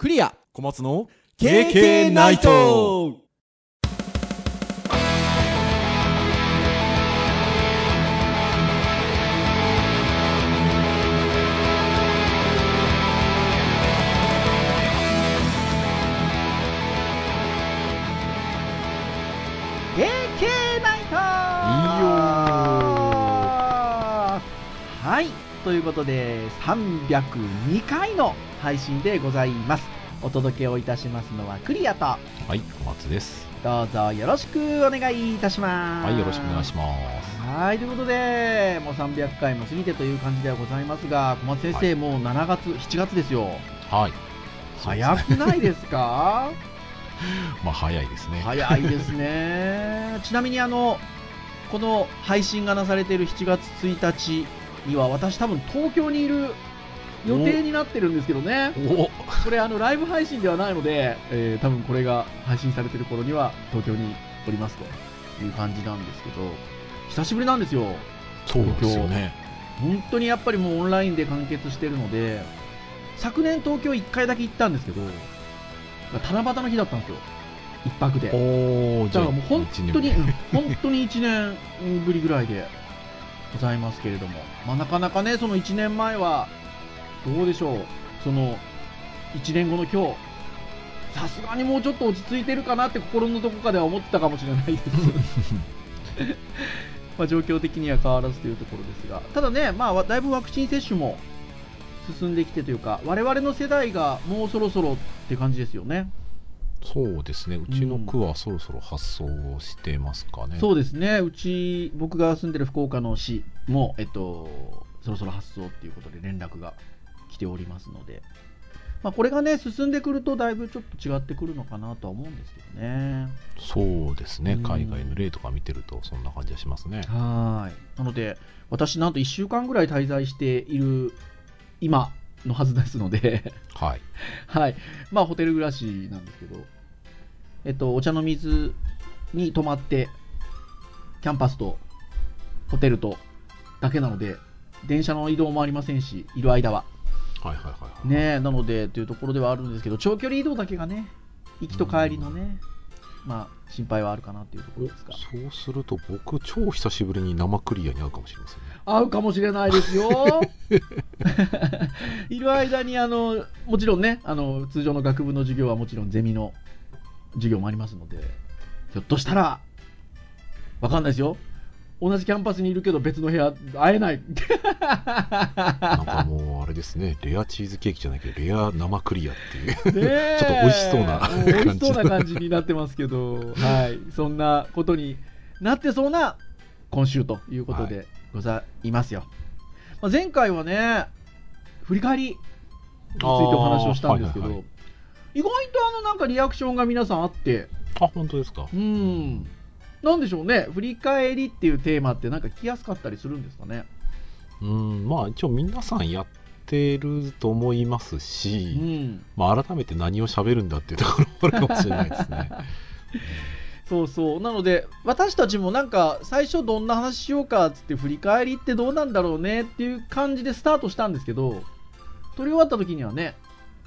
クリア。小松の KK ナイトということで302回の配信でございます。お届けをいたしますのはクリアとはい小松です。どうぞよろしくお願いいたします。はいよろしくお願いします。はいということでもう300回も過ぎてという感じではございますが小松先生、はい。もう7月7月ですよ。はい。早くないですか？まあ早いですね。早いですね。ちなみにあのこの配信がなされている7月1日には私多分東京にいる予定になってるんですけどね。お。これあのライブ配信ではないので、えー多分これが配信されてる頃には東京におりますという感じなんですけど久しぶりなんですよ。そうですよね。本当にやっぱりもうオンラインで完結してるので昨年東京1回だけ行ったんですけど七夕の日だったんですよ。一泊で。だからもう本当に、本当に1年ぶりぐらいでございますけれども、まあ、なかなかね、その1年前は、どうでしょう、その1年後の今日、さすがにもうちょっと落ち着いてるかなって心のどこかでは思ってたかもしれないです。まあ状況的には変わらずというところですが、ただね、まあ、だいぶワクチン接種も進んできてというか、我々の世代がもうそろそろって感じですよね。そうですね。うちの区はそろそろ発送をしてますかね、そうですね、うち、僕が住んでる福岡の市も、えっと、そろそろ発送っていうことで連絡が来ておりますので、まあ、これがね、進んでくると、だいぶちょっと違ってくるのかなとは思うんですけどね。そうですね。うん。海外の例とか見てるとそんな感じがしますね。はい。なので、私、なんと1週間ぐらい滞在している今のはずですので、はい。はい。まあ、ホテル暮らしなんですけど、えっと、お茶の水に泊まって、キャンパスとホテルとだけなので、電車の移動もありませんし、いる間は。はいはいはいはいねえ、なので、というところではあるんですけど、長距離移動だけがね、行きと帰りのね、まあ、心配はあるかなっていうところですが。そうすると僕超久しぶりに生クリアに会うかもしれませんね合うかもしれないですよ。いる間にあのもちろんねあの通常の学部の授業はもちろんゼミの授業もありますのでひょっとしたらわかんないですよ同じキャンパスにいるけど別の部屋会えない。なんかもうあれですね。レアチーズケーキじゃないけどレア生クリアっていう。ちょっと美味しそうなもう美味しそうな感じ感じになってますけど、はい、そんなことになってそうな今週ということでございますよ。まあ、前回はね、振り返りについてお話をしたんですけど、はいはいはい。意外とあのなんかリアクションが皆さんあって、あ本当ですか？うん、なんでしょうね、振り返りっていうテーマってなんか聞きやすかったりするんですかね。うんまあ一応皆さんやってると思いますうし、ん、まあ、改めて何を喋るんだっていうところもあるかもしれないですね そうそう。なので、私たちもなんか、最初どんな話しようかっつって、振り返りってどうなんだろうねっていう感じでスタートしたんですけど、撮り終わった時にはね、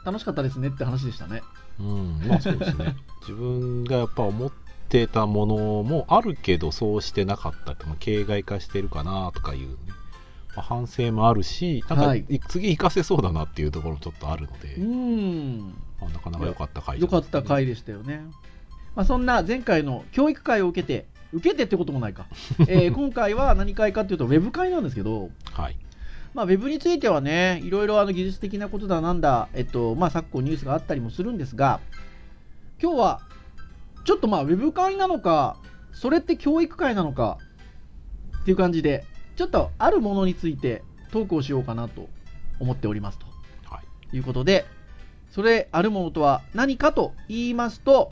楽しかったですねって話でしたね。うんまあそうですね自分がやっぱ思ってたものもあるけどそうしてなかったって、まあ、形骸化してるかなとかいう、ねまあ、反省もあるしなんか、はい次活かせそうだなっていうところもちょっとあるので、うん。まあ、なかなか良かった回じよかった回でしたよね。まあ、そんな前回の教育会を受けて、受けてってこともないか。えー今回は何会かっていうと、ウェブ会なんですけど、はいまあ、ウェブについてはね、いろいろあの技術的なことだなんだ、えっと、まあ、昨今ニュースがあったりもするんですが、今日は、ちょっとまあ、ウェブ会なのか、それって教育会なのか、っていう感じで、ちょっとあるものについてトークをしようかなと思っておりますとはいいうことで、それあるものとは何かと言いますと、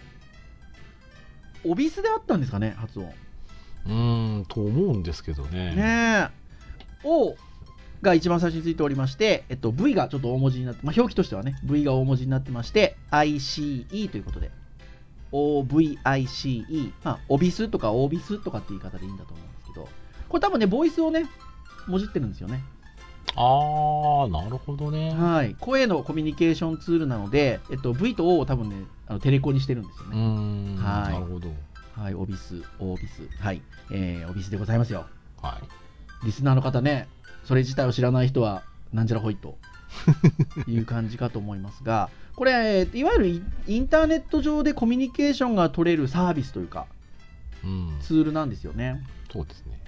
オビスであったんですかね、発音。うーんと思うんですけどねねえ。O が一番最初についておりまして、えっと、V がちょっと大文字になって、まあ、表記としてはね、V が大文字になってまして、ICE ということで、OVICE、まあ、オビスとかオービスとかって言い方でいいんだと思うんですけど、これ多分ね、ボイスをね、もじってるんですよね。ああなるほどね。はい、声のコミュニケーションツールなので、えっと、V と O を多分ねあのテレコにしてるんですようーね、んはい。なるほど。はいオビスオビス。はい、えー、オビスでございますよ。はい。リスナーの方ねそれ自体を知らない人はなんじゃらほいという感じかと思いますがこれいわゆるイインターネット上でコミュニケーションが取れるサービスというかうん。ツールなんですよね。そうですね。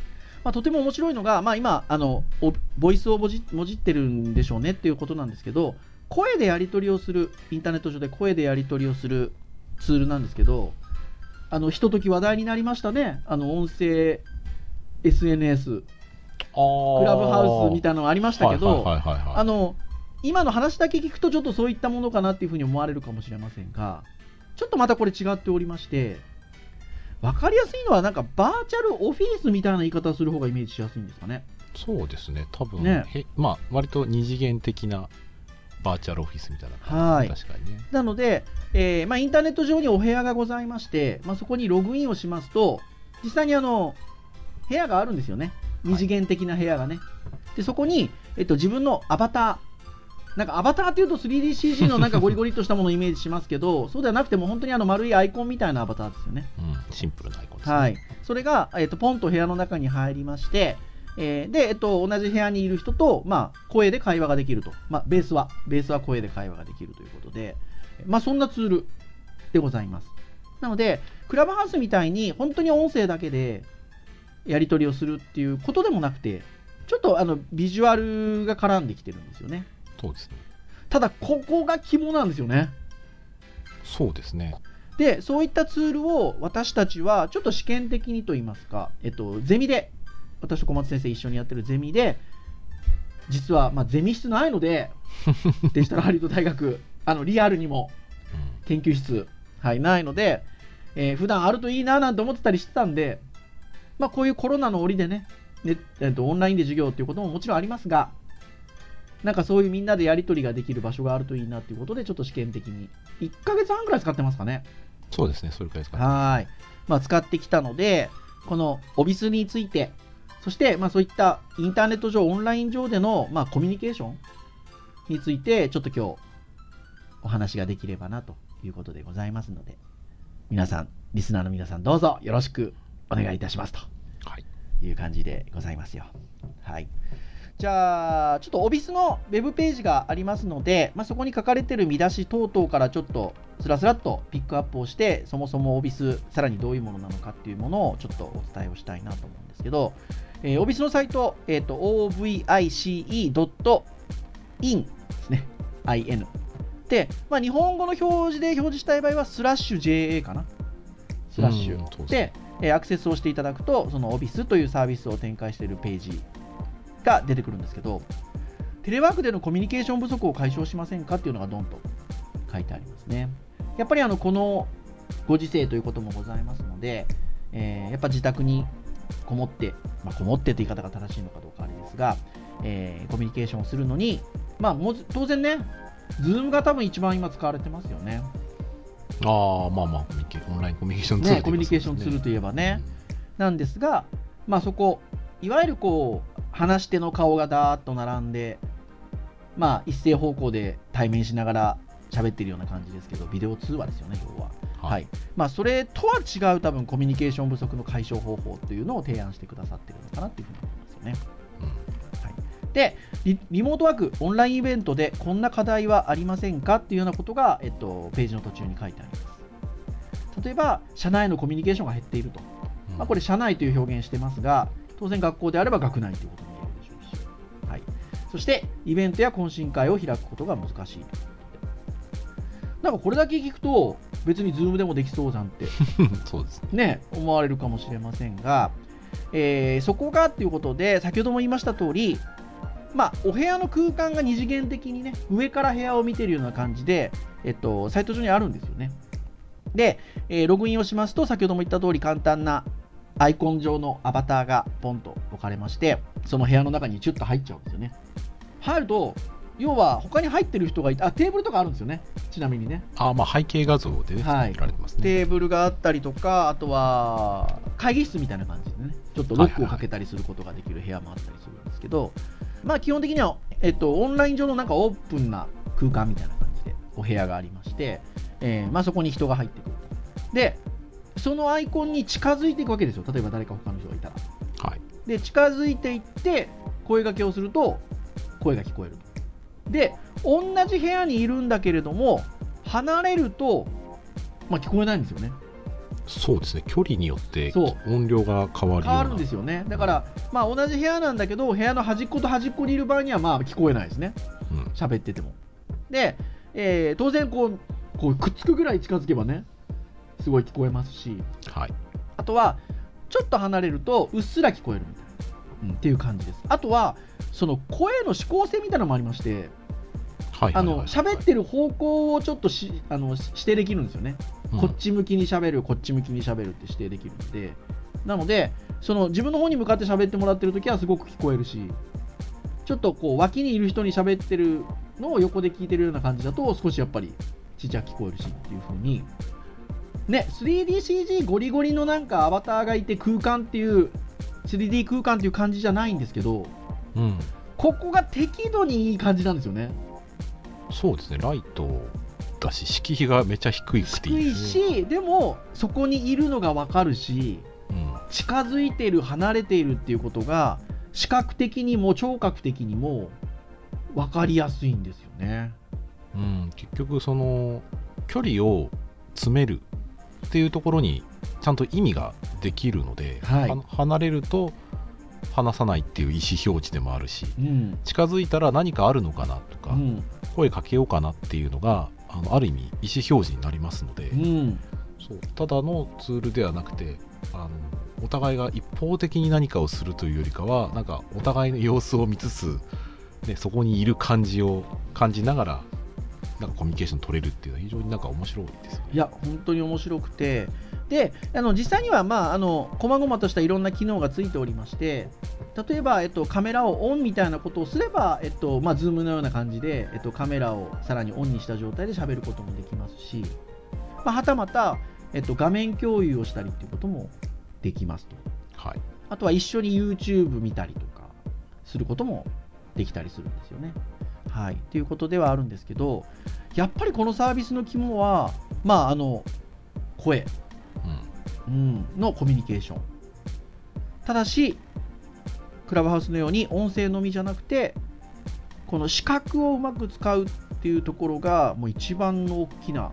まあ、とても面白いのが、まあ、今あのお、ボイスをもじもじってるんでしょうねっていうことなんですけど、声でやり取りをする、インターネット上で声でやり取りをするツールなんですけど、あのひととき話題になりましたね、あの音声 SNS、クあラブハウスみいたいなのありましたけど、あの今の話だけ聞くと、ちょっとそういったものかなっていうふうに思われるかもしれませんが、ちょっとまたこれ違っておりまして、分かりやすいのは、なんかバーチャルオフィスみたいな言い方をする方がイメージしやすいんですかね。そうですね。多分ね。へまあ割と二次元的なバーチャルオフィスみたいな感じ、はい。確かにね。なので、えーまあ、インターネット上にお部屋がございまして、まあ、そこにログインをしますと、実際にあの部屋があるんですよね、二次元的な部屋がね。でそこに、えっと、自分のアバター、なんかアバターっていうと 3DCG の なんかゴリゴリっとしたものをイメージしますけど、そうではなくても本当にあの丸いアイコンみたいなアバターですよね。うん、シンプルなアイコンですね、はい、それが、えっと、ポンと部屋の中に入りまして、えーで、えっと、同じ部屋にいる人と、まあ、声で会話ができると、まあ、ベースは、ベースは声で会話ができるということで、まあ、そんなツールでございます。なので、クラブハウスみたいに、本当に音声だけでやり取りをするっていうことでもなくて、ちょっとあのビジュアルが絡んできてるんですよね。そうですね。ただ、ここが肝なんですよね。そうですね。で、そういったツールを私たちはちょっと試験的にといいますか、えっと、ゼミで、私と小松先生一緒にやってるゼミで、実は、まあ、ゼミ室ないので、デジタルハリウッド大学、あのリアルにもう研究室、はい、ないので、えー普段あるといいななんて思ってたりしてたんで、まあ、こういうコロナの折でね、ねえっと、オンラインで授業っていうことももちろんありますが、なんかそういうみんなでやり取りができる場所があるといいなっていうことで、ちょっと試験的に、1ヶ月半くらい使ってますかね。んそうですねそれくらいですかねはい。まあ、使ってきたので、このオビスについて、そして、まあ、そういったインターネット上、オンライン上での、まあ、コミュニケーションについて、ちょっと今日、お話ができればなということでございますので、皆さん、リスナーの皆さん、どうぞよろしくお願いいたしますとはいいう感じでございますよ。はい。じゃあ、ちょっとオビスのウェブページがありますので、まあ、そこに書かれている見出し等々からちょっとスラスラっとピックアップをして、そもそもオビス、さらにどういうものなのかっていうものをちょっとお伝えをしたいなと思うんですけど、えー、オビスのサイト、えっ、と、ovice.in ですね。in。で、まあ、日本語の表示で表示したい場合は、スラッシュ JA かな。スラッシュ。でえーアクセスをしていただくと、そのオビスというサービスを展開しているページが出てくるんですけど、テレワークでのコミュニケーション不足を解消しませんかっていうのがドンと書いてありますね。やっぱりあのこのご時世ということもございますので、えーやっぱ自宅にこもって、まあ、こもってって言い方が正しいのかどうかあれですが、えーコミュニケーションをするのに、まあ、もう当然ね、Zoom が多分一番今使われてますよね。ああまあまあコミュニケオンラインコミュニケーションツールね、コミュニケーションツールといえばね。なんですが、まあ、そこ、いわゆるこう話し手の顔がだーっと並んで、まあ、一斉方向で対面しながら喋ってるような感じですけど、ビデオ通話ですよね、要は。ははいいまあ、それとは違う多分コミュニケーション不足の解消方法というのを提案してくださってるのかなというふうに思いますよね。うんでリ、リモートワーク、オンラインイベントでこんな課題はありませんかっていうようなことが、えっと、ページの途中に書いてあります。例えば、社内のコミュニケーションが減っていると。うんまあ、これ、社内という表現してますが、当然学校であれば学内ということに言えるでしょうし、はい、そして、イベントや懇親会を開くことが難しいと。なんかこれだけ聞くと、別に Zoom でもできそうじゃんって。そうですね。ね、思われるかもしれませんが、えーそこがっていうことで、先ほども言いました通り、まあ、お部屋の空間が二次元的にね、上から部屋を見てるような感じで、えっと、サイト上にあるんですよね。で、えーログインをしますと、先ほども言った通り、簡単なアイコン上のアバターがポンと置かれまして、その部屋の中にチュッと入っちゃうんですよね。入ると、要は他に入ってる人がいて、あ、テーブルとかあるんですよね。ちなみにね。ああまあ背景画像でねはい作られてますねテーブルがあったりとか、あとは会議室みたいな感じでね、ちょっとロックをかけたりすることができる部屋もあったりするんですけど、まあ基本的には、えっと、オンライン上のなんかオープンな空間みたいな感じでお部屋がありまして、えーまあ、そこに人が入ってくると。で、そのアイコンに近づいていくわけですよ。例えば誰か他の人がいたら。はい。で、近づいていって、声掛けをすると、声が聞こえると。で、同じ部屋にいるんだけれども、離れると、まあ、聞こえないんですよね。そうですね。距離によって音量が変わる。変わるんですよね。だから、まあ、同じ部屋なんだけど、部屋の端っこと端っこにいる場合には、まあ、聞こえないですね。うん。喋ってても。で、えー当然こう、こうくっつくぐらい近づけばね、すごい聞こえますし、はい。あとは、ちょっと離れると、うっすら聞こえるみたいな、うんっていう感じです。あとは、その声の指向性みたいなのもありまして、はい。あの喋ってる方向をちょっとしあのし指定できるんですよね。うんこっち向きに喋る、こっち向きに喋るって指定できるので、なので、その自分の方に向かって喋ってもらってるときはすごく聞こえるし、ちょっとこう脇にいる人に喋ってるのを横で聞いてるような感じだと、少しやっぱりちっちゃく聞こえるしっていう風に、ね、3DCG ゴリゴリのなんかアバターがいて空間っていう、3D 空間っていう感じじゃないんですけど、うん。ここが適度にいい感じなんですよね。そうですね。ライトだし、敷居がめちゃ低いくてい低いいですね。し、でもそこにいるのがわかるし、うん。近づいている離れているっていうことが視覚的にも聴覚的にも分かりやすいんですよね。うん、結局その距離を詰めるっていうところにちゃんと意味ができるので、はい。は離れると話さないっていう意思表示でもあるしうん。近づいたら何かあるのかなとか、うん。声かけようかなっていうのがあのある意味意思表示になりますので、うん。そう。ただのツールではなくてあのお互いが一方的に何かをするというよりかはなんかお互いの様子を見つつ、ね、そこにいる感じを感じながらなんかコミュニケーション取れるっていうのは非常になんか面白いですよね。いや本当に面白くてであの実際にはまああの細々としたいろんな機能がついておりまして例えば、えっと、カメラをオンみたいなことをすれば、えっとまあ、ズームのような感じで、えっと、カメラをさらにオンにした状態で喋ることもできますし、まあ、はたまた、えっと、画面共有をしたりっていうこともできますと。はい、あとは一緒に YouTube 見たりとかすることもできたりするんですよね。はい。ということではあるんですけど、やっぱりこのサービスの肝は、まあ、あの、声、うんうん、のコミュニケーション。ただし、クラブハウスのように音声のみじゃなくて、この視覚をうまく使うっていうところが、もう一番の大きな、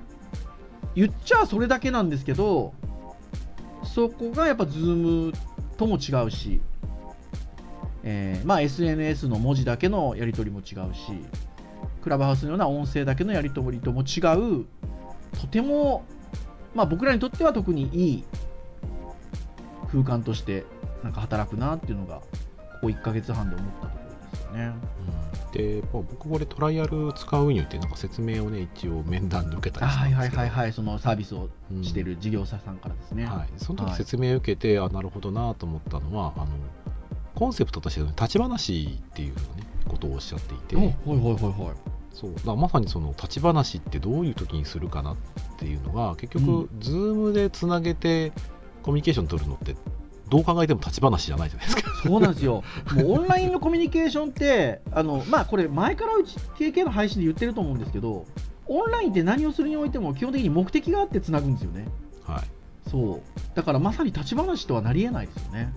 言っちゃそれだけなんですけど、そこがやっぱ Zoom とも違うし、えーまあ、SNS の文字だけのやり取りも違うし、クラブハウスのような音声だけのやり取りとも違う、とても、まあ、僕らにとっては特にいい空間としてなんか働くなっていうのが、ここ1ヶ月半で思ったところですよね。で、まあ僕これトライアル使うによってなんか説明をね一応面談で受けたりしたはいんですけど、はいはいはい、そのサービスをうんしてる事業者さんからですね。はい、そのはい。時説明を受けて、あなるほどなと思ったのはあのコンセプトとしての立ち話っていうの、ね、ことをおっしゃっていて、おはいはいはいはい。そうだまさにその立ち話ってどういう時にするかなっていうのが結う局、ズームでつなげてコミュニケーション取るのってどう考えても立ち話じゃないじゃないですか。そうなんですよ。もうオンラインのコミュニケーションって、あのまあ、これ、前からうち KK の配信で言ってると思うんですけど、オンラインって何をするにおいても基本的に目的があってつなぐんですよね。はい、そう。だからまさに立ち話とはなり得ないですよね。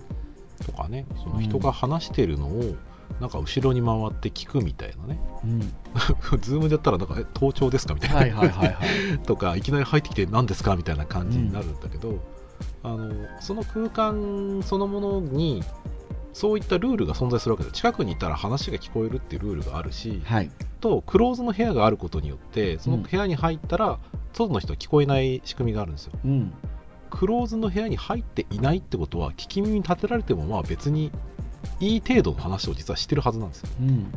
とかねその人が話してるのをなんか後ろに回って聞くみたいなねうん。ズームでやったらなんかえ盗聴ですかみたいな、はいはいはいはい。とかいきなり入ってきて何ですかみたいな感じになるんだけど、あのその空間そのものにそういったルールが存在するわけで近くにいたら話が聞こえるっていうルールがあるしはい。とクローズの部屋があることによってそのうん部屋に入ったら外の人は聞こえない仕組みがあるんですようん。クローズの部屋に入っていないってことは聞き耳に立てられてもまあ別にいい程度の話を実はしてるはずなんですようん。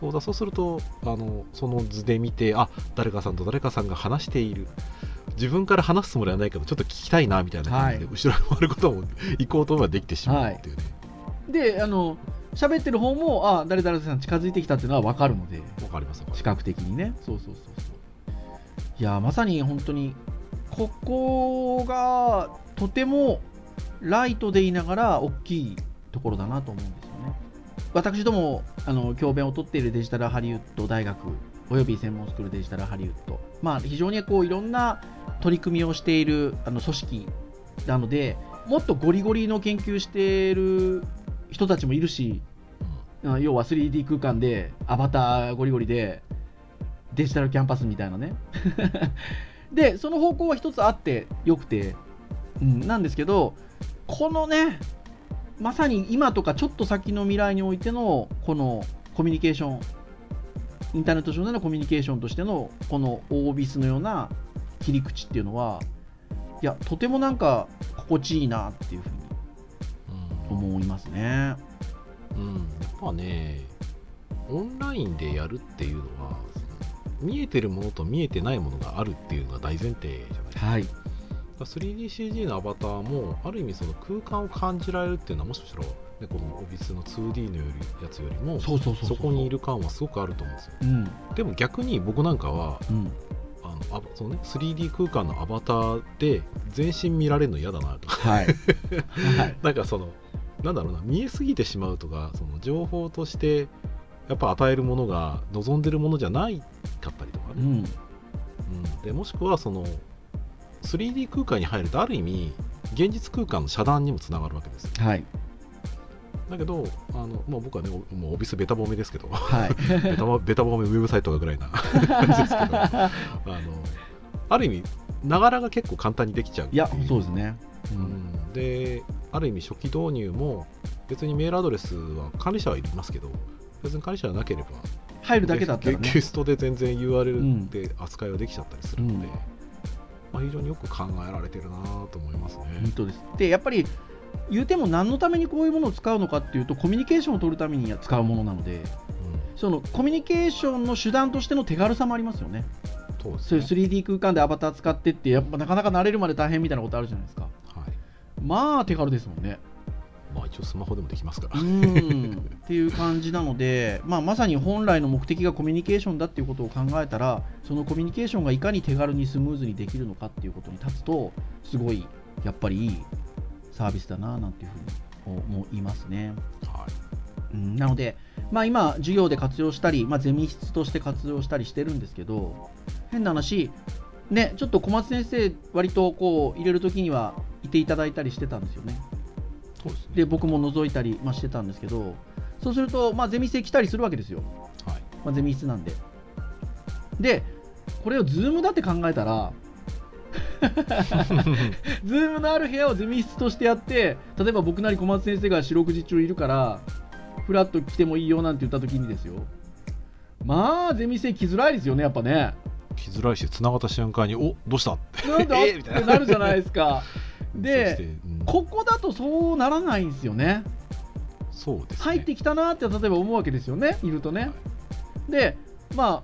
そうだそうするとあのその図で見てあ誰かさんと誰かさんが話している自分から話すつもりはないけどちょっと聞きたいなみたいな感じで、はい後ろに回ることも 行こうと思えばできてしまうっていうねで、あの、喋ってる方も、あ、誰々さん近づいてきたっていうのは分かるので、わ、かります視覚的にね。そうそうそうそう。いや、まさに本当に、ここがとてもライトでいながら大きいところだなと思うんですよね。私どもあの教鞭を取っているデジタルハリウッド大学および専門スクールデジタルハリウッド、まあ、非常にこういろんな取り組みをしているあの組織なのでもっとゴリゴリの研究している人たちもいるしあ要は 3D 空間でアバターゴリゴリでデジタルキャンパスみたいなねでその方向は一つあってよくて、うん、なんですけどこのねまさに今とかちょっと先の未来においてのこのコミュニケーションインターネット上でのコミュニケーションとしてのこのオービスのような切り口っていうのはいやとてもなんか心地いいなっていうふうに思いますね。うん、やっぱねオンラインでやるっていうのは見えてるものと見えてないものがあるっていうのが大前提じゃないですか。はい、3DCG のアバターもある意味その空間を感じられるっていうのはもしかしたら、ね、このオビスの 2D のよりやつよりもそうそうそうそこにいる感はすごくあると思うんですよ。うん。でも逆に僕なんかはうん。あのあその、ね、3D 空間のアバターで全身見られるの嫌だなとか。はい、はい、なんかそのなんだろうな見えすぎてしまうとかその情報としてやっぱ与えるものが望んでるものじゃないかったりとかね、うん。うん、でもしくはその 3D 空間に入るとある意味現実空間の遮断にもつながるわけです。よはい。だけどあの、まあ、僕はねおもうオビスベタ褒めですけど。はい。ベタ褒ベタ褒めウェブサイトがぐらいな。感じですけど。あのある意味ながらが結構簡単にできちゃういやそうですね、う、うん。ん、である意味初期導入も別にメールアドレスは管理者はいりますけど別に管理者がなければ入るだけだったらね。ゲゲストで全然 URL で扱いはできちゃったりするので、うん。まあ、非常によく考えられてるなと思いますね。本当です。でやっぱり言うても何のためにこういうものを使うのかっていうとコミュニケーションを取るために使うものなのでそのコミュニケーションの手段としての手軽さもありますよね。そうですそういうね 3D 空間でアバター使ってってやっぱなかなか慣れるまで大変みたいなことあるじゃないですか。はい。まあ手軽ですもんねまあ、一応スマホでもできますから。うん っていう感じなので、まあ、まさに本来の目的がコミュニケーションだっていうことを考えたらそのコミュニケーションがいかに手軽にスムーズにできるのかっていうことに立つとすごいやっぱりいいサービスだななんていうふうに思いますね。はいうんなので、まあ、今、授業で活用したり、まあ、ゼミ室として活用したりしてるんですけど、変な話、ね、ちょっと小松先生、割とこう入れるときにはいていただいたりしてたんですよね。で僕も覗いたり、まあ、してたんですけど、そうすると、まあ、ゼミ生来たりするわけですよ、はい。まあ、ゼミ室なんで。で、これをズームだって考えたら、ズームのある部屋をゼミ室としてやって、例えば僕なり小松先生が四六時中いるから、フラッと来てもいいよなんて言った時にですよ。まあ、ゼミ生来づらいですよね、やっぱね。来づらいし、繋がった瞬間に、おどうした？って。なんだ？え？ーみたいなってなるじゃないですか。でうんここだとそうならないんですよね。そうですね。入ってきたなって例えば思うわけですよね、いるとね。で、ま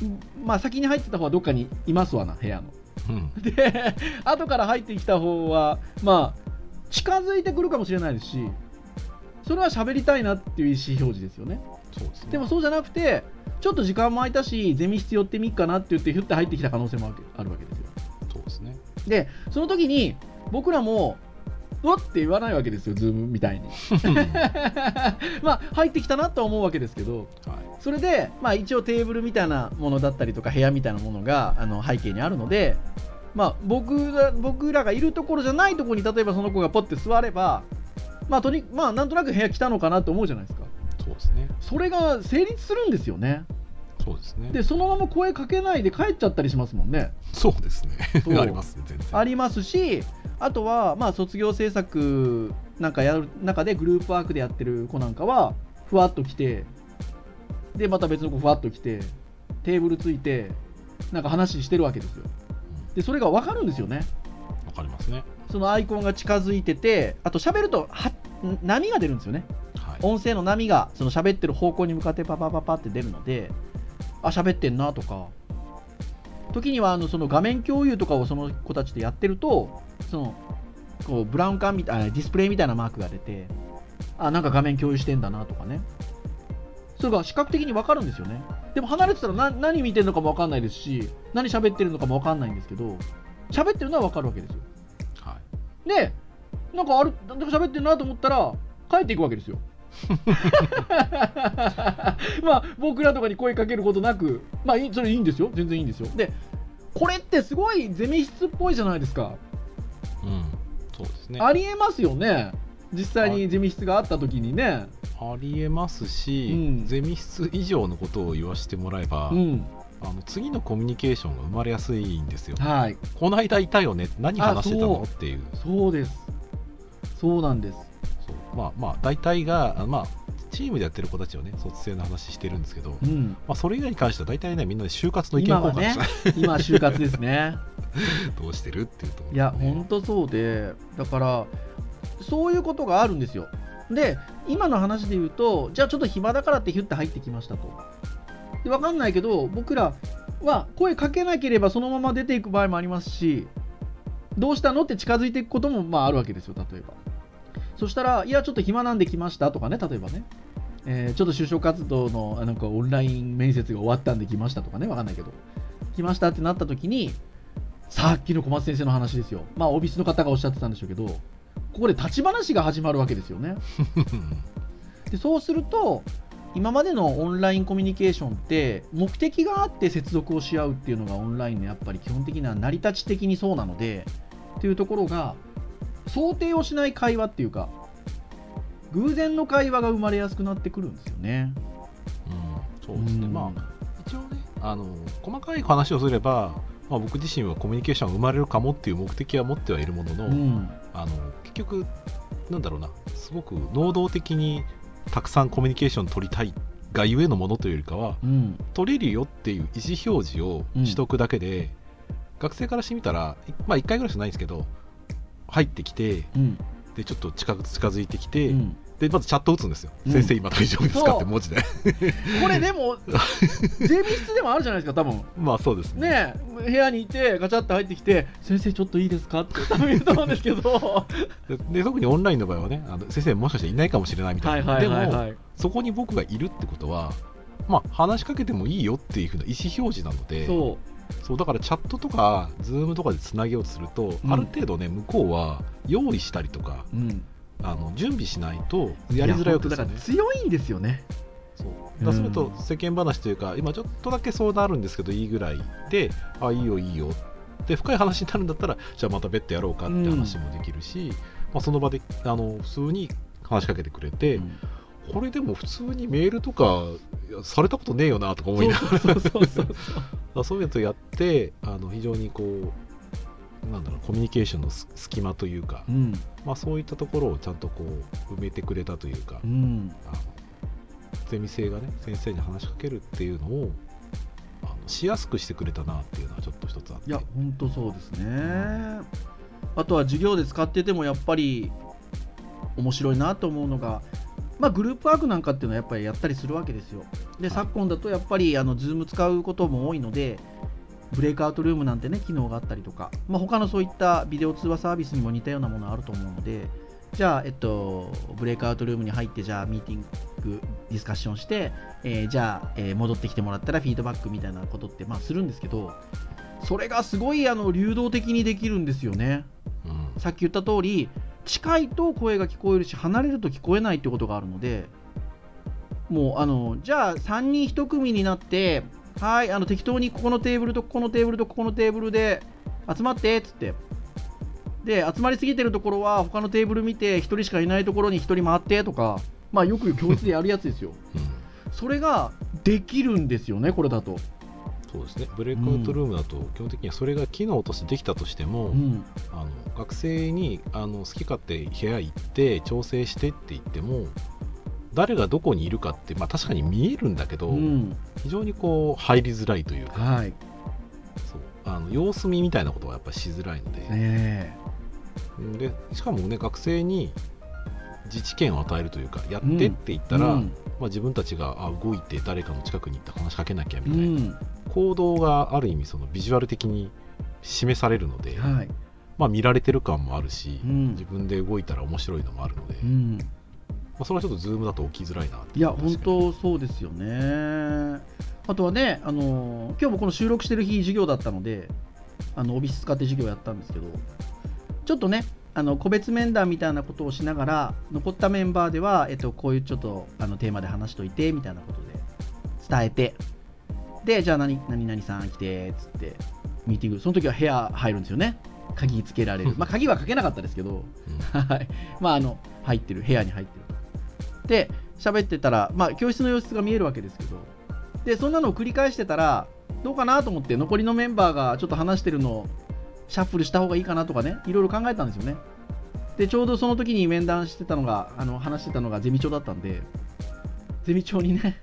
あ、んまあ、先に入ってた方はどっかにいますわな、部屋の。うん。で、後から入ってきた方は、まあ、近づいてくるかもしれないですし、それは喋りたいなっていう意思表示ですよね。そうですね。でもそうじゃなくて、ちょっと時間も空いたし、ゼミ必要ってみっかなって言って、ひゅって入ってきた可能性もあるあるわけですよ。そうですね。で、その時に、僕らも、うわって言わないわけですよ、ズームみたいに。まあ、入ってきたなとは思うわけですけど、はい。それで、まあ、一応テーブルみたいなものだったりとか部屋みたいなものがあの背景にあるので、まあ、僕ら僕らがいるところじゃないところに例えばその子がポッて座れば、まあとにまあ、なんとなく部屋来たのかなと思うじゃないですかそうですね。それが成立するんですよねそうですね。でそのまま声かけないで帰っちゃったりしますもんねそうですね。ありますね、全然。ありますしあとは、まあ、卒業制作なんかやる中でグループワークでやってる子なんかはふわっと来てでまた別の子ふわっと来てテーブルついてなんか話してるわけですよでそれが分かるんですよねわかりますね。そのアイコンが近づいててあと喋るとは波が出るんですよねはい。音声の波がその喋ってる方向に向かってパパパパって出るのであ喋ってんなとか時にはあのその画面共有とかをその子たちでやってるとそのこうブラウン管みたいなディスプレイみたいなマークが出てあなんか画面共有してんだなとかね。それが視覚的に分かるんですよね。でも離れてたら何何見てるのかも分かんないですし何喋ってるのかも分かんないんですけど喋ってるのは分かるわけですよ。はい。でなんかあるなんか喋ってるなと思ったら帰っていくわけですよ まあ僕らとかに声かけることなくまあいいそれいいんですよ。全然いいんですよ。でこれってすごいゼミ室っぽいじゃないですか。うん。そうですね。ありえますよね。実際にゼミ室があった時にね。ありえますし、うん。ゼミ室以上のことを言わせてもらえば、うん。あの次のコミュニケーションが生まれやすいんですよ。はい。この間いたよね。何話してたの？っていう。そうです。そうなんですそう。まあまあ大体があまあチームでやってる子たちはね卒生の話してるんですけど、うん。まあ、それ以外に関しては大体ねみんなで就活の意見今は交換ねですね今就活ですね。どうしてるっていうところ、いや本当そうでだからそういうことがあるんですよ。で今の話で言うとじゃあちょっと暇だからってヒュッて入ってきましたと。で分かんないけど僕らは声かけなければそのまま出ていく場合もありますしどうしたのって近づいていくこともまああるわけですよ例えばそしたらいやちょっと暇なんで来ましたとかね例えばねえーちょっと就職活動のあなんかオンライン面接が終わったんで来ましたとかね分かんないけど来ましたってなった時にさっきの小松先生の話ですよ。まあ、オビスの方がおっしゃってたんでしょうけど、ここで立ち話が始まるわけですよね。でそうすると、今までのオンラインコミュニケーションって、目的があって接続をし合うっていうのがオンラインのやっぱり基本的な成り立ち的にそうなので、っていうところが、想定をしない会話っていうか、偶然の会話が生まれやすくなってくるんですよね。うん、そうですね、うんまあ一応ねあの細かい話をすれば、まあ、僕自身はコミュニケーションが生まれるかもっていう目的は持ってはいるものの、うん。あの結局なんだろうなすごく能動的にたくさんコミュニケーション取りたいがゆえのものというよりかはうん。取れるよっていう意思表示をしとくだけで、学生からしてみたらいまあ1回ぐらいしかないんですけど入ってきてうん。でちょっと近づ近づいてきて、うん。でまずチャット打つんですよ、うん。先生今大丈夫ですかって文字で。これでも、ゼミ室でもあるじゃないですか、多分。まあそうですね。ねえ部屋にいてガチャって入ってきて先生ちょっといいですかって。多分言うと思うんですけど。でで特にオンラインの場合はねあの先生もしかしていないかもしれないみたいな、でもそこに僕がいるってことはまあ話しかけてもいいよっていうふうな意思表示なのでそそうだからチャットとかズームとかでつなげようとすると、うん。ある程度ね向こうは用意したりとかう、うん、あの準備しないとやりづらいわけですよね。や本当だから強いんですよね。そう。だからすると世間話というか今ちょっとだけ相談あるんですけどいいぐらいであいいよいいよ。で深い話になるんだったらじゃあまた別途やろうかって話もできるし、まあ、その場であの普通に話しかけてくれて、うんこれでも普通にメールとかされたことねえよなとか思いながら。そういうのやってあの非常にこうなんだろうコミュニケーションのす隙間というか、うん。まあ、そういったところをちゃんとこう埋めてくれたというか、うん。あのゼミ生がね先生に話しかけるっていうのをあのしやすくしてくれたなっていうのはちょっと一つあって。いや本当そうですね。あとは授業で使っててもやっぱり面白いなと思うのがまあ、グループワークなんかっていうのはやっぱりやったりするわけですよ。で、昨今だとやっぱりあの Zoom 使うことも多いので、ブレイクアウトルームなんてね、機能があったりとか、まあ、他のそういったビデオ通話サービスにも似たようなものあると思うので、じゃあ、えっと、ブレイクアウトルームに入って、じゃあ、ミーティング、ディスカッションして、えーじゃあ、えー戻ってきてもらったらフィードバックみたいなことって、まあ、するんですけど、それがすごいあの流動的にできるんですよね。うんさっき言った通り、近いと声が聞こえるし、離れると聞こえないってことがあるので、もう、あの、じゃあ、3人1組になって、はい、あの、適当にここのテーブルとここのテーブルとここのテーブルで集まって、つって。で、集まりすぎてるところは、他のテーブル見て、1人しかいないところに1人回ってとか、まあ、よく教室でやるやつですよ。うんそれができるんですよね、これだと。そうですね。ブレイクアウトルームだと基本的にはそれが機能としてできたとしても、うん。あの学生にあの好き勝手部屋行って調整してって言っても誰がどこにいるかって、まあ、確かに見えるんだけど、うん。非常にこう入りづらいというか。はい。そう。あの様子見みたいなことはやっぱりしづらいので,、ねでしかもね学生に自治権を与えるというかやってって言ったら、うん。まあ、自分たちがあ動いて誰かの近くに行って話しかけなきゃみうたいな、ん。行動がある意味そのビジュアル的に示されるので、はい。まあ、見られてる感もあるし、うん自分で動いたら面白いのもあるので、まうん。あ、それはちょっとズームだと起きづらいないや、本当そうですよね。あとはね、あの今日もこの収録してる日、授業だったので、あのオフィス使って授業やったんですけど、ちょっとね、あの個別面談みたいなことをしながら残ったメンバーでは、えっと、こういうちょっとあのテーマで話しといてみたいなことで伝えてでじゃあ何何々さん来てっつってミーティング。その時は部屋入るんですよね。鍵つけられる。まあ鍵はかけなかったですけど。はい。まああの入ってる。部屋に入ってる。で喋ってたらまあ教室の様子が見えるわけですけど。でそんなのを繰り返してたらどうかなと思って残りのメンバーがちょっと話してるのをシャッフルした方がいいかなとかねいろいろ考えたんですよね。でちょうどその時に面談してたのがあの話してたのがゼミ長だったんでゼミ長にね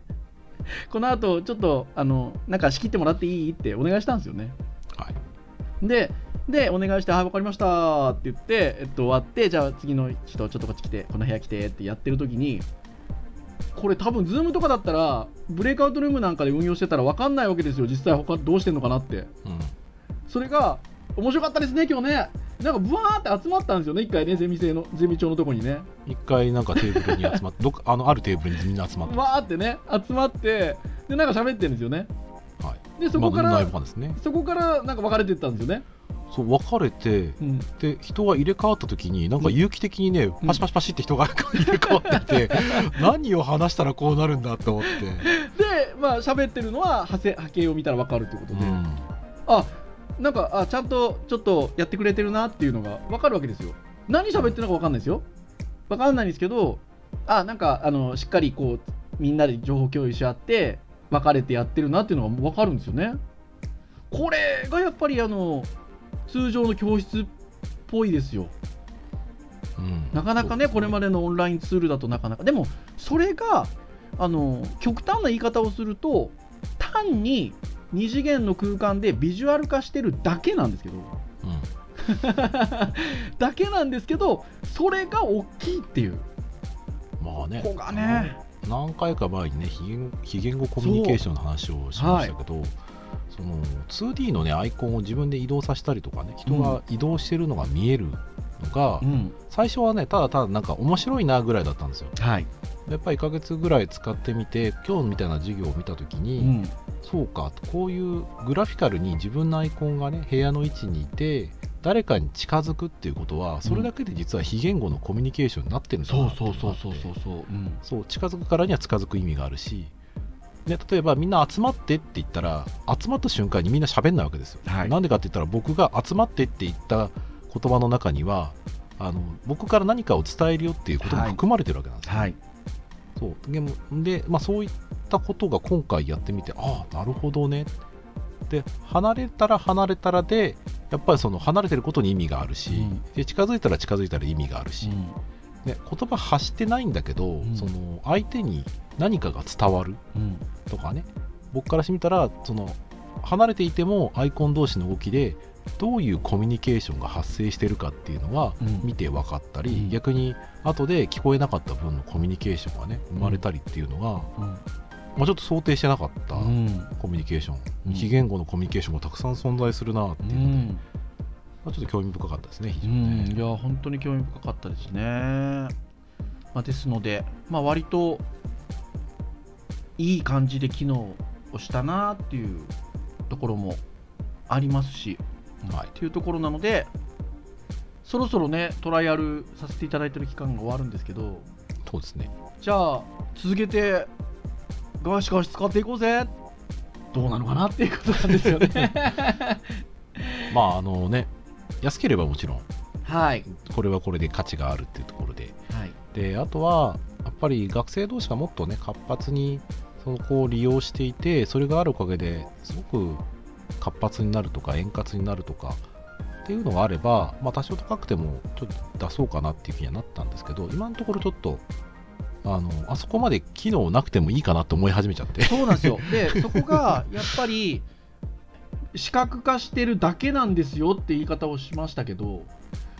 この後ちょっとあのなんか仕切ってもらっていい？ってお願いしたんですよね。はい。ででお願いして「はい分かりました」って言って、えっと、終わってじゃあ次の人ちょっとこっち来てこの部屋来てってやってる時にこれ多分ズームとかだったらブレイクアウトルームなんかで運用してたら分かんないわけですよ。実際他どうしてんのかなって。うん。それが面白かったですね今日ねなんかブワーって集まったんですよね一回ねゼミ生のゼミ長のとこにね。一回なんかテーブルに集まって どあのあるテーブルにみんな集まって。まわーってね集まってでなんか喋ってるんですよね。す、はい、でそこから、まあ、ね。そこからなんか分かれていったんですよね、そう分かれてうん、で人が入れ替わった時になんか有機的にね、ん。パシパシパシって人が入れ替わってて、何を話したらこうなるんだと思って、でまあ喋ってるのは波形波形を見たら分かるってことで、うん。あなんかあちゃんとちょっとやってくれてるなっていうのが分かるわけですよ。何喋ってるのか分かんないですよ。分かんないんですけどあなんかあのしっかりこうみんなで情報共有し合って分かれてやってるなっていうのが分かるんですよね。これがやっぱりあの通常の教室っぽいですよ。うん。なかなかね。これまでのオンラインツールだとなかなか。でもそれがあの極端な言い方をすると単に二次元の空間でビジュアル化してるだけなんですけど。うん。だけなんですけどそれが大きいっていう。まあね。ここがね。何回か前にね非言非言語コミュニケーションの話をしましたけど、その 2D のねアイコンを自分で移動させたりとかね人が移動してるのが見えるのが、うん。最初はねただただなんか面白いなぐらいだったんですよ。はい、やっぱり1ヶ月ぐらい使ってみて今日みたいな授業を見た時うに、ん、そうかこういうグラフィカルに自分のアイコンがね部屋の位置にいて誰かに近づくっていうことはそれだけで実は非言語のコミュニケーションになってるんだそうなって。いそうそうそうそうそう、うん、そう近づくからには近づく意味があるし、ね、例えばみんな集まってって言ったら集まった瞬間にみんな喋んないわけですよ、はい。なんでかって言ったら僕が集まってって言った言葉の中にはあの僕から何かを伝えるよっていうことも含まれてるわけなんですよ、はいそう。でもで、まあ、そういったことが今回やってみてああなるほどね。で離れたら離れたらでやっぱりその離れてることに意味があるし、うん。で近づいたら近づいたら意味があるし、うん。ね、言葉発してないんだけど、ん。その相手に何かが伝わるうん。とかね。僕からしてみたらその離れていてもアイコン同士の動きでどういうコミュニケーションが発生してるかっていうのがうん。見て分かったり、うん。逆に後で聞こえなかった分のコミュニケーションがね生まれたりっていうのが、うん。まあ、ちょっと想定してなかったうん。コミュニケーション、うん。非言語のコミュニケーションがたくさん存在するなっていううので、ん。まあ、ちょっと興味深かったですね非う常にいや本当に興味深かったですね。まあ、ですので、まあ、割といい感じで機能をしたなっていうところもありますし、はい。っていうところなので、そろそろね、トライアルさせていただいてる期間が終わるんですけど、そうですね。じゃあ、続けて、ガシガシ使っていこうぜ、どうなのかなっていうことなんですよね。まああのね安ければもちろんはい、これはこれで価値があるっていうところで。はい、であとはやっぱり学生同士がもっとね活発にそこを利用していてそれがあるおかげですごく活発になるとか円滑になるとかっていうのがあれば、まあ、多少高くてもちょっと出そうかなっていうふうにはなったんですけど今のところちょっとあのあそこまで機能なくてもいいかなって思い始めちゃってそうなんですよ。で、そこがやっぱり視覚化してるだけなんですよって言い方をしましたけど、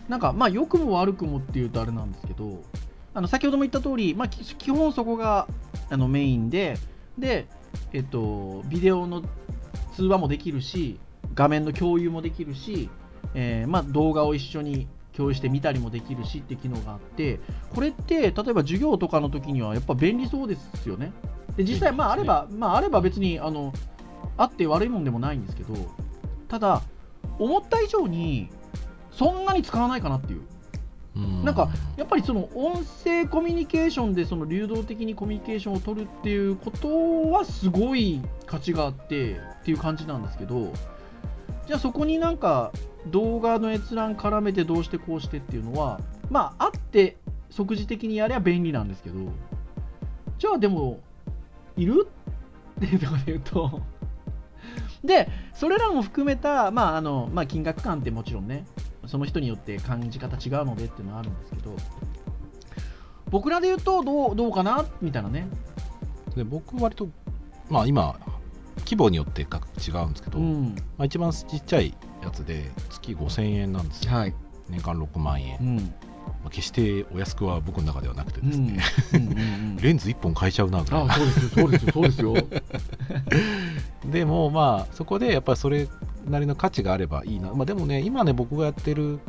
なんかまあ良くも悪くもっていうとあれなんですけど、あの先ほども言った通り、まあき基本そこがあのメインで、で、えっとビデオの通話もできるし、画面の共有もできるし、えーまあ動画を一緒に共有して見たりもできるしって機能があって、これって例えば授業とかの時にはやっぱ便利そうですよね。で実際まああれば、まああれば別にあのあって悪いもんでもないんですけど、ただ思った以上にそんなに使わないかなっていう。うん。なんかやっぱりその音声コミュニケーションでその流動的にコミュニケーションを取るっていうことはすごい価値があってっていう感じなんですけどじゃあそこになんか動画の閲覧絡めてどうしてこうしてっていうのはまああって即時的にやれば便利なんですけどじゃあでもいるっていうとこで言うとでそれらも含めた、まああのまあ、金額感ってもちろんねその人によって感じ方違うのでっていうのはあるんですけど僕らで言うとどうどうかなみたいなね、で僕割とまあ今規模によってか違うんですけど、うん。まあ、一番ちっちゃいやつで月5000円なんですよ、はい。年間6万円、まうん。あ、決してお安くは僕の中ではなくてですね、レンズ1本買えちゃうなぐらい。あそうですよそうですよそうですよ。でもまあそこでやっぱりそれなりの価値があればいいな、まあ、でもね今ね僕がやってる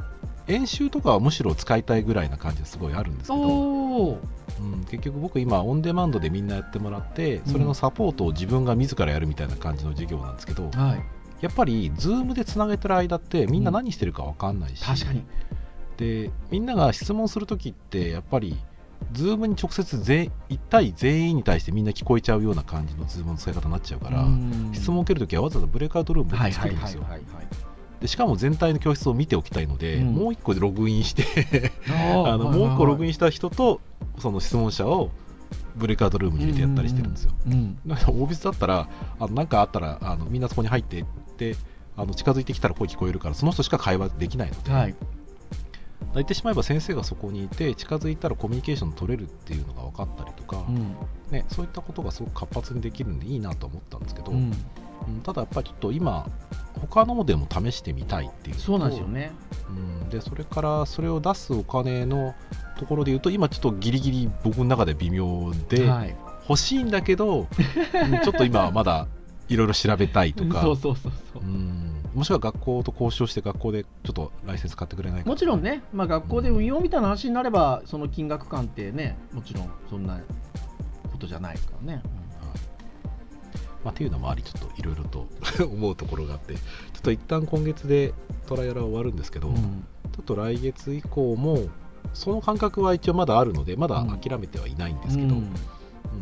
演習とかはむしろ使いたいぐらいな感じがすごいあるんですけど、うん、結局僕今オンデマンドでみんなやってもらってそれのサポートを自分が自らやるみたいな感じの授業なんですけど、はい。やっぱり Zoom でつなげてる間ってみんな何してるか分かんないし、確かに。でみんなが質問するときってやっぱり Zoom に直接全1対全員に対してみんな聞こえちゃうような感じの Zoom の使い方になっちゃうから、うん。質問を受けるときはわざわざブレイクアウトルーム僕はいはい作るんですよ。でしかも全体の教室を見ておきたいので、うん。もう1個でログインして はいあのもう1個ログインンした人とその質問者をブレイクアウトルームに入れてやったりしてるんですよ、うんだからオービスだったらあのなんかあったらあのみんなそこに入っていってあの近づいてきたら声聞こえるからその人しか会話できないので、はい言ってしまえば先生がそこにいて近づいたらコミュニケーション取れるっていうのが分かったりとか、うん。ね、そういったことがすごく活発にできるんでいいなと思ったんですけど、うん。うんただやっぱりちょっと今他のでも試してみたいっていうそうなんですよね。うん、でそれからそれを出すお金のところで言うと今ちょっとギリギリ僕の中で微妙で、はい。欲しいんだけどうんちょっと今はまだいろいろ調べたいとか。そうそうそうそう。うんもしくは学校と交渉して学校でちょっとライセンス買ってくれないかもちろんね、まあ、学校で運用みたいな話になれば、その金額感ってね、もちろんそんなことじゃないからね。まあ、っていうのもありちょっといろいろと思うところがあって。ちょっと一旦今月でトライアルは終わるんですけど、うん。ちょっと来月以降もその感覚は一応まだあるのでまだ諦めてはいないんですけど、うん。うん。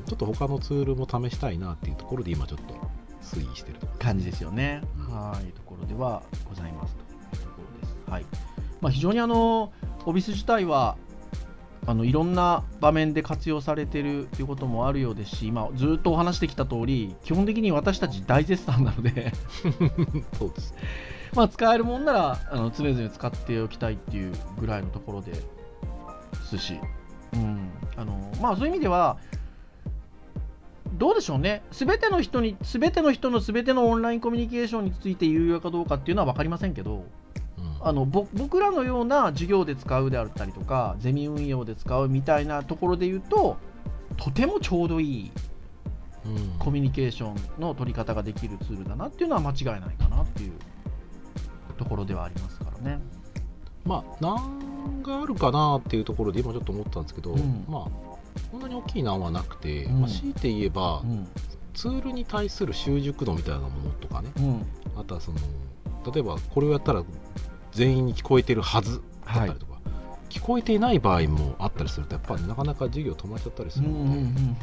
ちょっと他のツールも試したいなっていうところで今ちょっと推移してるところ感じですよね。うん。はい、ろではございますというところです。はい。まあ、非常にあの、オビス自体は、あのいろんな場面で活用されているということもあるようですし、今ずっとお話してきた通り、基本的に私たち大絶賛なので、そうですまあ使えるもんならあの常々使っておきたいっていうぐらいのところですし、うんあのまあ、そういう意味ではどうでしょうね。全ての人に全ての人の全てのオンラインコミュニケーションについて有用かどうかっていうのは分かりませんけどうん。あのぼ僕らのような授業で使うであったりとかゼミ運用で使うみたいなところで言うととてもちょうどいいうん。コミュニケーションの取り方ができるツールだなっていうのは間違いないかなっていうところではありますからね。まあ難があるかなっていうところで今ちょっと思ったんですけど、うん。まあそんなに大きい難はなくて、うん。まあ、強いて言えば、うん。ツールに対する習熟度みたいなものとかね。うん。あとはその例えばこれをやったら全員に聞こえてるはずだったりとか、聞こえていない場合もあったりするとやっぱりなかなか授業止まっちゃったりすうんるので、うんうん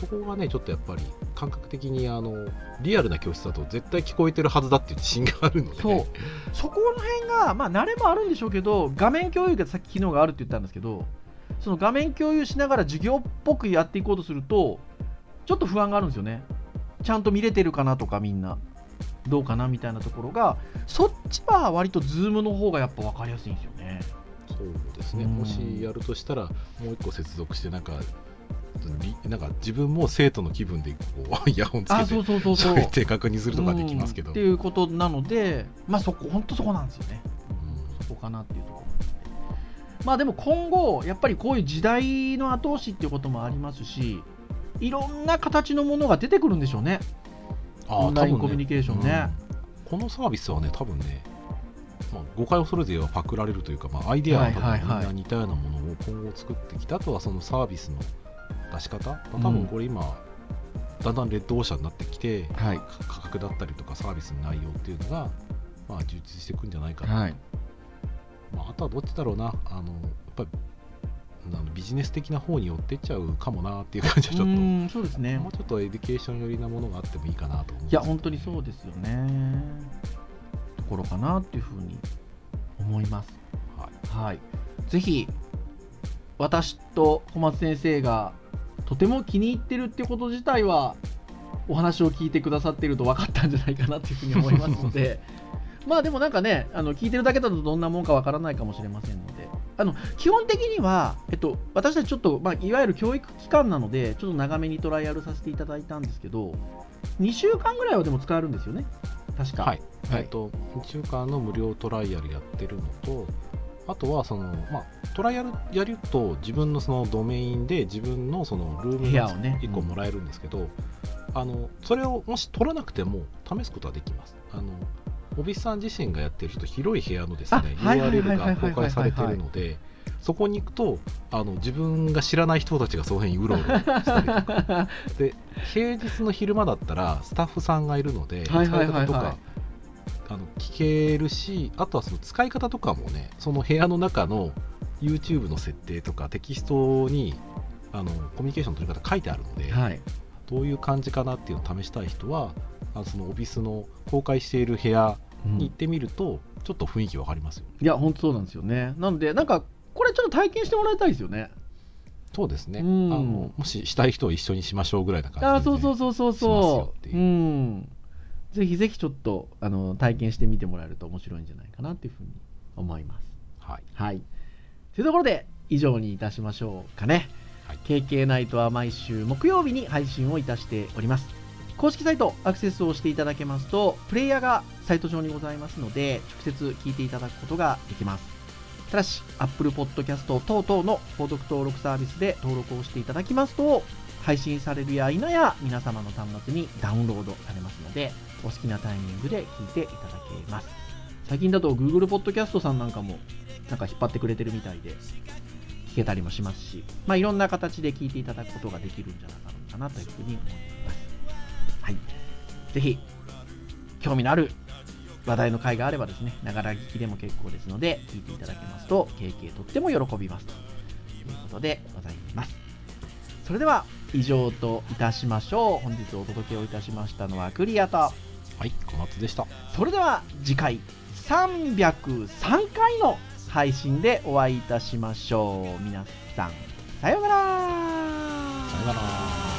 そこがねちょっとやっぱり感覚的にあのリアルな教室だと絶対聞こえてるはずだっていう自信があるので。そう。そこの辺が、まあ、慣れもあるんでしょうけど画面共有がさっき機能があるって言ったんですけどその画面共有しながら授業っぽくやっていこうとするとちょっと不安があるんですよね。ちゃんと見れてるかなとかみんな。どうかなみたいなところがそっちは割と Zoom の方がやっぱ分かりやすいんですよね。そうですね、うん。もしやるとしたらもう一個接続してなんかりなんか自分も生徒の気分でこう イヤホンつけてあそうそうそうそう。喋って確認するとかできますけど、うん。っていうことなのでまあそこ本当そこなんですよね。うん。そこかなっていうところまあでも今後やっぱりこういう時代の後押しっていうこともありますしいろんな形のものが出てくるんでしょうね。オンラインコミュニケーションね。うん。このサービスはね多分ね、まあ、誤解を恐れず言えばパクられるというか、まあ、アイデアは多分みんな似たようなものを今後作ってきた、あとはそのサービスの出し方、まあ多分これ今、だんだんレッドオーシャンになってきてはい。価格だったりとかサービスの内容っていうのが、まあ、充実していくんじゃないかな、はいまあ、あとはどっちだろうな。あのやっぱりあのビジネス的な方に寄ってっちゃうかもなっていう感じはちょっと。うんそうですね。もうちょっと education 寄りなものがあってもいいかなと思うんいや本当にそうですよね。ところかなっていうふうに思います。はい。はい。ぜひ私と小松先生がとても気に入ってるってこと自体はお話を聞いてくださってると分かったんじゃないかなっていうふうに思いますのでまあでもなんかねあの聞いてるだけだとどんなもんか分からないかもしれませんので。あの基本的には、えっと、私たちちょっと、まあ、いわゆる教育機関なのでちょっと長めにトライアルさせていただいたんですけど2週間ぐらいはでも使えるんですよね。確か。はい、はい。えっと2週間の無料トライアルやってるのとあとはその、まあ、トライアルやると自分のそのドメインで自分のそのルームが部屋をね。1個もらえるんですけど、あのそれをもし取らなくても試すことはできます。あのオビスさん自身がやってるちょっと広い部屋のですね URL はいが公開されてるのでそこに行くとあの自分が知らない人たちがその辺にうろうろしたりとか。で平日の昼間だったらスタッフさんがいるので使い方とかあの聞けるしあとはその使い方とかもねその部屋の中の YouTube の設定とかテキストにあのコミュニケーションの取り方書いてあるので、はいどういう感じかなっていうのを試したい人はあのそのオフィスの公開している部屋うんに行ってみると、ちょっと雰囲気わかりますよいや、本当そうなんですよね。なので、なんか、これちょっと体験してもらいたいですよね。そうですね、うんあのもししたい人は一緒にしましょうぐらいな感じで、あーそうそうそうそうそう。ううん。ぜひぜひちょっとあの体験してみてもらえると面白いんじゃないかなっていうふうに思います。はいはい。というところで、以上にいたしましょうかね。KK ナイトは毎週木曜日に配信をいたしております。公式サイトアクセスをしていただけますと、プレイヤーがサイト上にございますので、直接聞いていただくことができます。ただし、Apple Podcast 等々の購読登録サービスで登録をしていただきますと、配信されるや否や皆様の端末にダウンロードされますので、お好きなタイミングで聞いていただけます。最近だと Google Podcast さんなんかもなんか引っ張ってくれてるみたいで、聞けたりもしますし、まあ、いろんな形で聞いていただくことができるんじゃなかろうかなというふうに思います。はい。ぜひ、興味のある話題の回があればですね、ながら聞きでも結構ですので、聞いていただけますと、経験とっても喜びますということでございます。それでは、以上といたしましょう。本日お届けをいたしましたのはクリアと、はい小松でしたそれでは次回303回の配信でお会いいたしましょう。皆さん、さようなら。さよなら